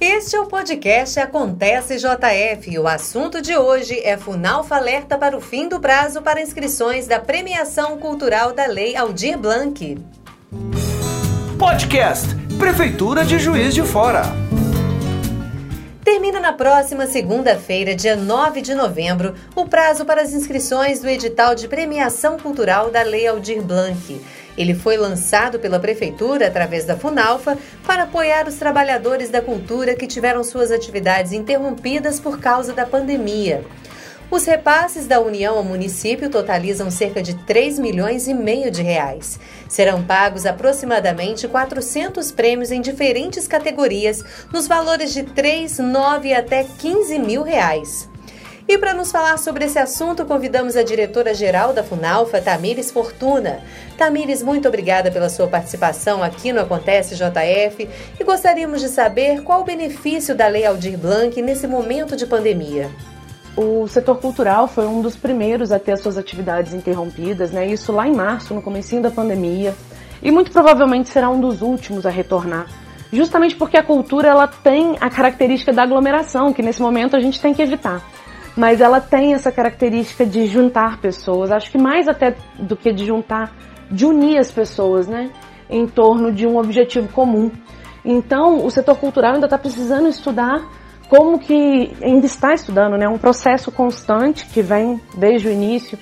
Este é o podcast Acontece JF e o assunto de hoje é Funalfa alerta para o fim do prazo para inscrições da Premiação Cultural da Lei Aldir Blanc. Podcast Prefeitura de Juiz de Fora. Termina na próxima segunda-feira, dia 9 de novembro, o prazo para as inscrições do edital de premiação cultural da Lei Aldir Blanc. Ele foi lançado pela Prefeitura através da Funalfa para apoiar os trabalhadores da cultura que tiveram suas atividades interrompidas por causa da pandemia. Os repasses da União ao município totalizam cerca de 3 milhões e meio de reais. Serão pagos aproximadamente 400 prêmios em diferentes categorias, nos valores de 3, 9 até 15 mil reais. E para nos falar sobre esse assunto, convidamos a diretora-geral da Funalfa, Tamires Fortuna. Tamires, muito obrigada pela sua participação aqui no Acontece JF e gostaríamos de saber qual o benefício da Lei Aldir Blanc nesse momento de pandemia. O setor cultural foi um dos primeiros a ter suas atividades interrompidas, né? Isso lá em março, no comecinho da pandemia, e muito provavelmente será um dos últimos a retornar justamente porque a cultura ela tem a característica da aglomeração, que nesse momento a gente tem que evitar mas ela tem essa característica de juntar pessoas. Acho que mais até do que de juntar, de unir as pessoas, né, em torno de um objetivo comum. Então, o setor cultural ainda está precisando estudar como que ainda está estudando, né, um processo constante que vem desde o início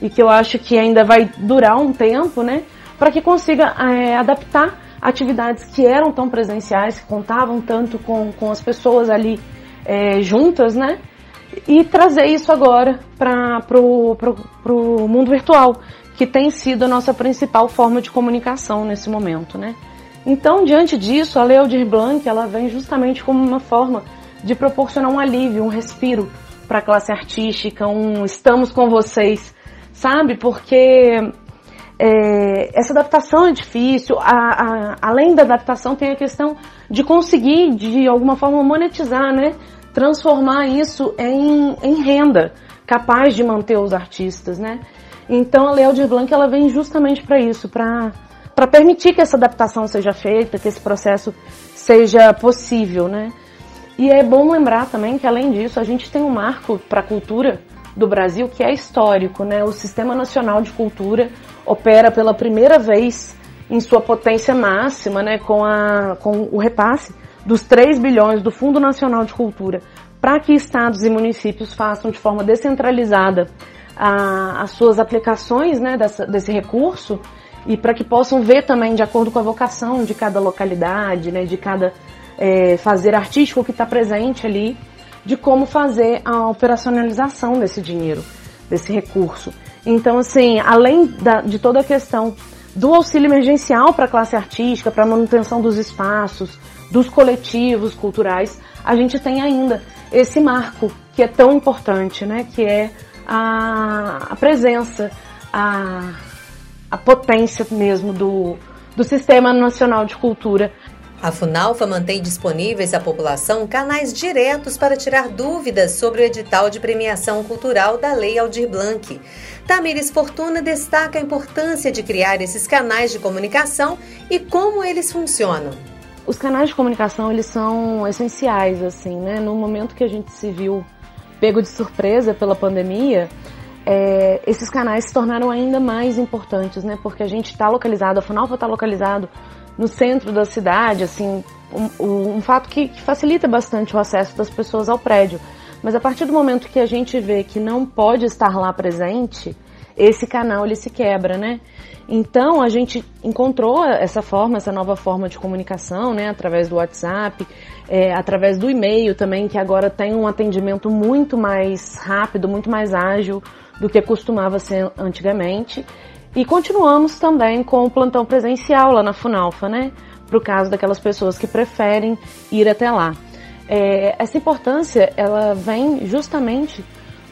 e que eu acho que ainda vai durar um tempo, né, para que consiga é, adaptar atividades que eram tão presenciais, que contavam tanto com, com as pessoas ali é, juntas, né, e trazer isso agora para o mundo virtual, que tem sido a nossa principal forma de comunicação nesse momento, né? Então, diante disso, a Lei Aldir Blanc ela vem justamente como uma forma de proporcionar um alívio, um respiro para a classe artística, um estamos com vocês, sabe? Porque é, essa adaptação é difícil, a, a, além da adaptação tem a questão de conseguir, de alguma forma, monetizar, né? Transformar isso em, em renda capaz de manter os artistas, né? Então a Lei Aldir Blanc ela vem justamente para isso, para para permitir que essa adaptação seja feita, que esse processo seja possível, né? E é bom lembrar também que além disso a gente tem um marco para a cultura do Brasil que é histórico, né? O Sistema Nacional de Cultura opera pela primeira vez em sua potência máxima, né, com, a, com o repasse dos 3 bilhões do Fundo Nacional de Cultura para que estados e municípios façam de forma descentralizada a, as suas aplicações né, dessa, desse recurso e para que possam ver também de acordo com a vocação de cada localidade, né, de cada é, fazer artístico que está presente ali, de como fazer a operacionalização desse dinheiro, desse recurso. Então, assim, além da, de toda a questão do auxílio emergencial para a classe artística, para a manutenção dos espaços, dos coletivos culturais, a gente tem ainda esse marco que é tão importante, né? Que é a, a presença, a, a potência mesmo do, do Sistema Nacional de Cultura. A Funalfa mantém disponíveis à população canais diretos para tirar dúvidas sobre o edital de premiação cultural da Lei Aldir Blanc. Tamires Fortuna destaca a importância de criar esses canais de comunicação e como eles funcionam. Os canais de comunicação, eles são essenciais, assim, né? No momento que a gente se viu pego de surpresa pela pandemia, é, esses canais se tornaram ainda mais importantes, né? Porque a gente está localizado, a Funalfa está localizado no centro da cidade, assim, um, um fato que, que, facilita bastante o acesso das pessoas ao prédio. Mas a partir do momento que a gente vê que não pode estar lá presente, esse canal ele se quebra, né? Então a gente encontrou essa forma, essa nova forma de comunicação, né, através do WhatsApp, é, através do e-mail também, que agora tem um atendimento muito mais rápido, muito mais ágil do que costumava ser antigamente. E continuamos também com o plantão presencial lá na Funalfa, né, para o caso daquelas pessoas que preferem ir até lá. É, essa importância ela vem justamente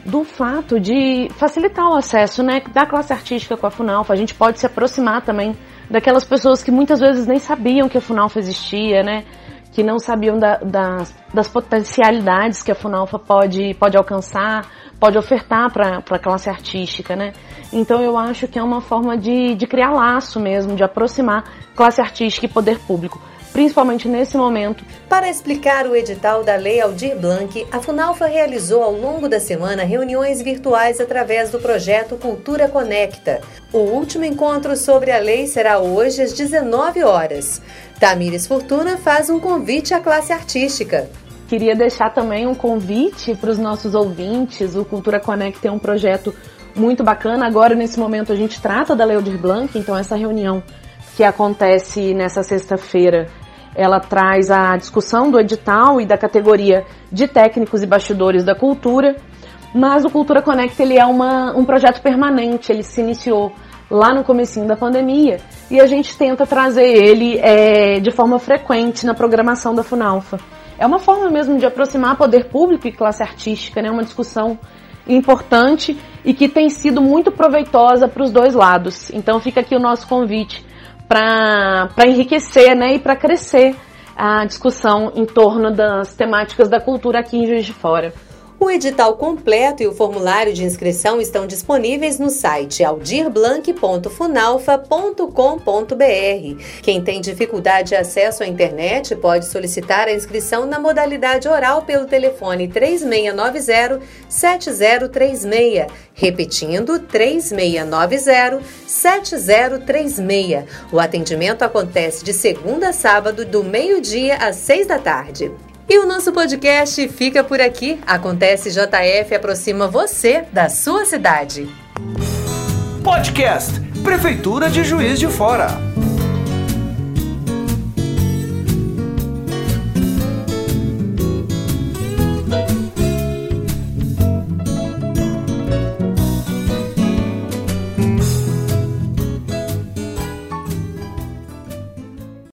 do fato de facilitar o acesso né, da classe artística com a Funalfa. A gente pode se aproximar também daquelas pessoas que muitas vezes nem sabiam que a Funalfa existia, né? Que não sabiam da, das, das potencialidades que a Funalfa pode, pode alcançar, pode ofertar para a classe artística, né? Então eu acho que é uma forma de, de criar laço mesmo, de aproximar classe artística e poder público principalmente nesse momento. Para explicar o edital da Lei Aldir Blanc, a Funalfa realizou ao longo da semana reuniões virtuais através do projeto Cultura Conecta. O último encontro sobre a lei será hoje às 19 horas. Tamires Fortuna faz um convite à classe artística. Queria deixar também um convite para os nossos ouvintes. O Cultura Conecta é um projeto muito bacana. Agora, nesse momento, a gente trata da Lei Aldir Blanc, então essa reunião que acontece nessa sexta-feira, ela traz a discussão do edital e da categoria de técnicos e bastidores da cultura, mas o Cultura Connect ele é uma, um projeto permanente, ele se iniciou lá no comecinho da pandemia e a gente tenta trazer ele é, de forma frequente na programação da Funalfa. É uma forma mesmo de aproximar poder público e classe artística, né? uma discussão importante e que tem sido muito proveitosa para os dois lados. Então fica aqui o nosso convite para enriquecer né, e para crescer a discussão em torno das temáticas da cultura aqui em Juiz de Fora. O edital completo e o formulário de inscrição estão disponíveis no site aldirblanc.funalfa.com.br. Quem tem dificuldade de acesso à internet pode solicitar a inscrição na modalidade oral pelo telefone 3690-7036, repetindo 3690-7036. O atendimento acontece de segunda a sábado, do meio-dia às seis da tarde. E o nosso podcast fica por aqui. Acontece JF aproxima você da sua cidade. Podcast Prefeitura de Juiz de Fora.